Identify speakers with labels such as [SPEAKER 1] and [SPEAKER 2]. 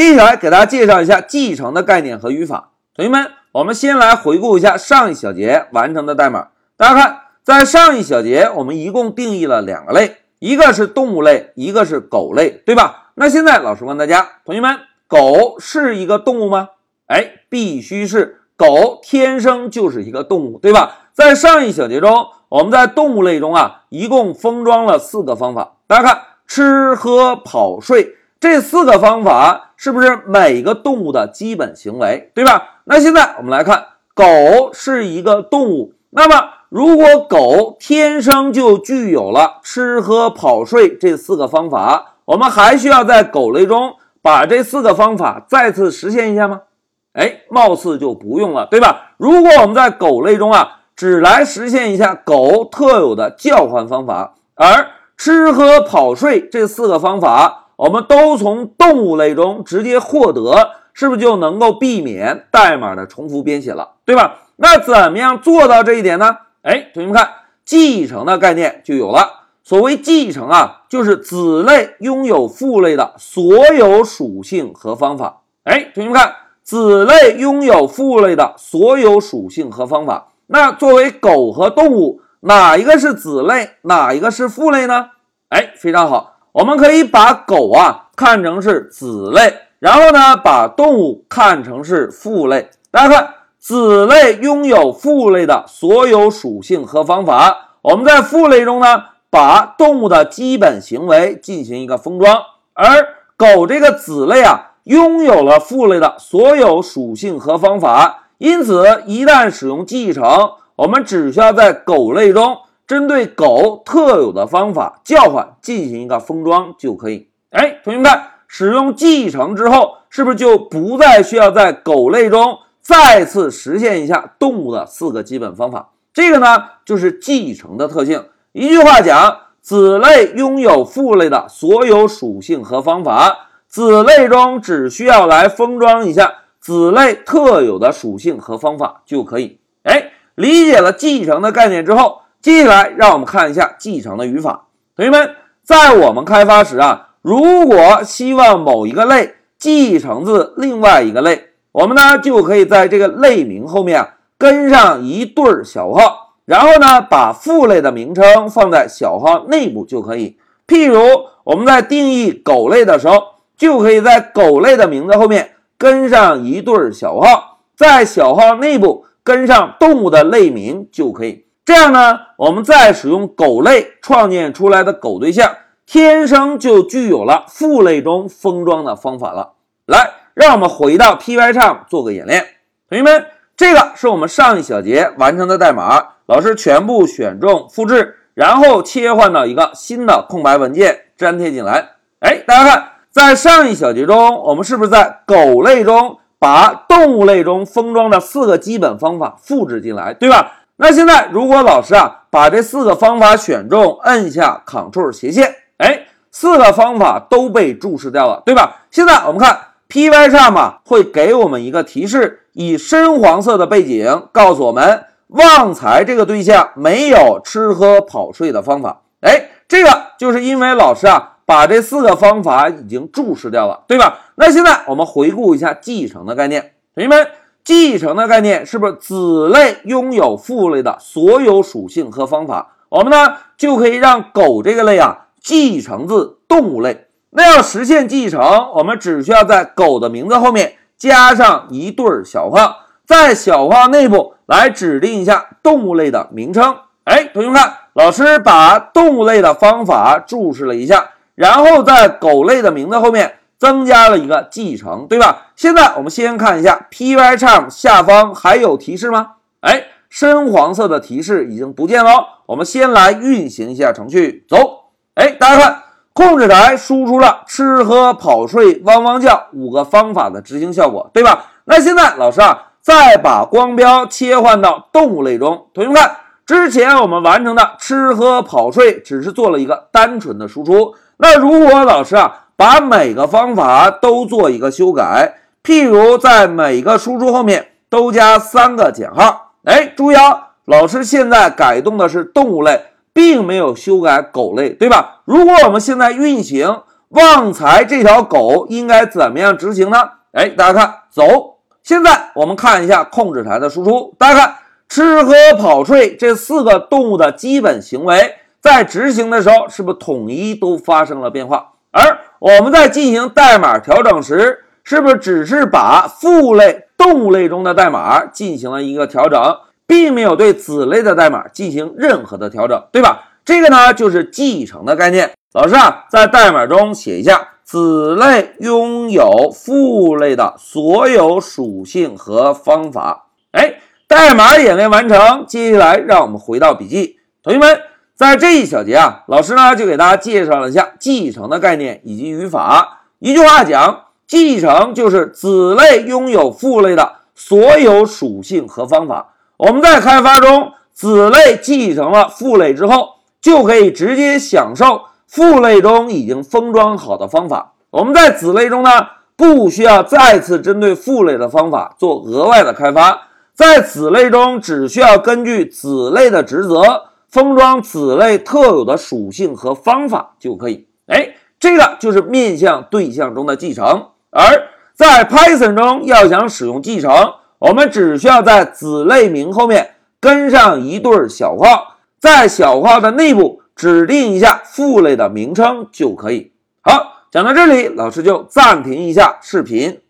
[SPEAKER 1] 接下来给大家介绍一下继承的概念和语法。同学们，我们先来回顾一下上一小节完成的代码。大家看，在上一小节我们一共定义了两个类，一个是动物类，一个是狗类，对吧？那现在老师问大家，同学们，狗是一个动物吗？哎，必须是。狗天生就是一个动物，对吧？在上一小节中，我们在动物类中啊，一共封装了四个方法。大家看，吃喝跑睡这四个方法是不是每个动物的基本行为，对吧？那现在我们来看，狗是一个动物，那么如果狗天生就具有了吃喝跑睡这四个方法，我们还需要在狗类中把这四个方法再次实现一下吗？哎，貌似就不用了，对吧？如果我们在狗类中啊，只来实现一下狗特有的叫唤方法，而吃喝跑睡这四个方法，我们都从动物类中直接获得，是不是就能够避免代码的重复编写了，对吧？那怎么样做到这一点呢？哎，同学们看，继承的概念就有了。所谓继承啊，就是子类拥有父类的所有属性和方法。哎，同学们看。子类拥有父类的所有属性和方法。那作为狗和动物，哪一个是子类，哪一个是父类呢？哎，非常好，我们可以把狗啊看成是子类，然后呢把动物看成是父类。大家看，子类拥有父类的所有属性和方法。我们在父类中呢，把动物的基本行为进行一个封装，而狗这个子类啊。拥有了父类的所有属性和方法，因此一旦使用继承，我们只需要在狗类中针对狗特有的方法叫唤进行一个封装就可以。哎，同学们看，使用继承之后，是不是就不再需要在狗类中再次实现一下动物的四个基本方法？这个呢，就是继承的特性。一句话讲，子类拥有父类的所有属性和方法。子类中只需要来封装一下子类特有的属性和方法就可以。哎，理解了继承的概念之后，接下来让我们看一下继承的语法。同学们，在我们开发时啊，如果希望某一个类继承自另外一个类，我们呢就可以在这个类名后面跟上一对小号，然后呢把父类的名称放在小号内部就可以。譬如我们在定义狗类的时候。就可以在狗类的名字后面跟上一对小号，在小号内部跟上动物的类名就可以。这样呢，我们再使用狗类创建出来的狗对象，天生就具有了父类中封装的方法了。来，让我们回到 Pycharm 做个演练。同学们，这个是我们上一小节完成的代码，老师全部选中复制，然后切换到一个新的空白文件粘贴进来。哎，大家看。在上一小节中，我们是不是在狗类中把动物类中封装的四个基本方法复制进来，对吧？那现在如果老师啊把这四个方法选中，摁下 Ctrl 斜线，哎，四个方法都被注释掉了，对吧？现在我们看 Pycharm 会给我们一个提示，以深黄色的背景告诉我们旺财这个对象没有吃喝跑睡的方法。哎，这个就是因为老师啊。把这四个方法已经注释掉了，对吧？那现在我们回顾一下继承的概念，同学们，继承的概念是不是子类拥有父类的所有属性和方法？我们呢就可以让狗这个类啊继承自动物类。那要实现继承，我们只需要在狗的名字后面加上一对小号，在小号内部来指定一下动物类的名称。哎，同学们看，老师把动物类的方法注释了一下。然后在狗类的名字后面增加了一个继承，对吧？现在我们先看一下 Pycharm 下方还有提示吗？哎，深黄色的提示已经不见了。我们先来运行一下程序，走。哎，大家看，控制台输出了吃喝跑睡汪汪叫五个方法的执行效果，对吧？那现在老师啊，再把光标切换到动物类中，同学们看，之前我们完成的吃喝跑睡只是做了一个单纯的输出。那如果老师啊把每个方法都做一个修改，譬如在每个输出后面都加三个减号，哎，注意啊，老师现在改动的是动物类，并没有修改狗类，对吧？如果我们现在运行，旺财这条狗应该怎么样执行呢？哎，大家看，走。现在我们看一下控制台的输出，大家看，吃喝跑睡这四个动物的基本行为，在执行的时候是不是统一都发生了变化？而我们在进行代码调整时，是不是只是把父类动物类中的代码进行了一个调整，并没有对子类的代码进行任何的调整，对吧？这个呢，就是继承的概念。老师啊，在代码中写一下子类拥有父类的所有属性和方法。哎，代码演练完成，接下来让我们回到笔记。同学们，在这一小节啊，老师呢就给大家介绍了一下继承的概念以及语法。一句话讲，继承就是子类拥有父类的所有属性和方法。我们在开发中，子类继承了父类之后。就可以直接享受父类中已经封装好的方法。我们在子类中呢，不需要再次针对父类的方法做额外的开发，在子类中只需要根据子类的职责封装子类特有的属性和方法就可以。哎，这个就是面向对象中的继承。而在 Python 中要想使用继承，我们只需要在子类名后面跟上一对小括号。在小括号的内部指定一下父类的名称就可以。好，讲到这里，老师就暂停一下视频。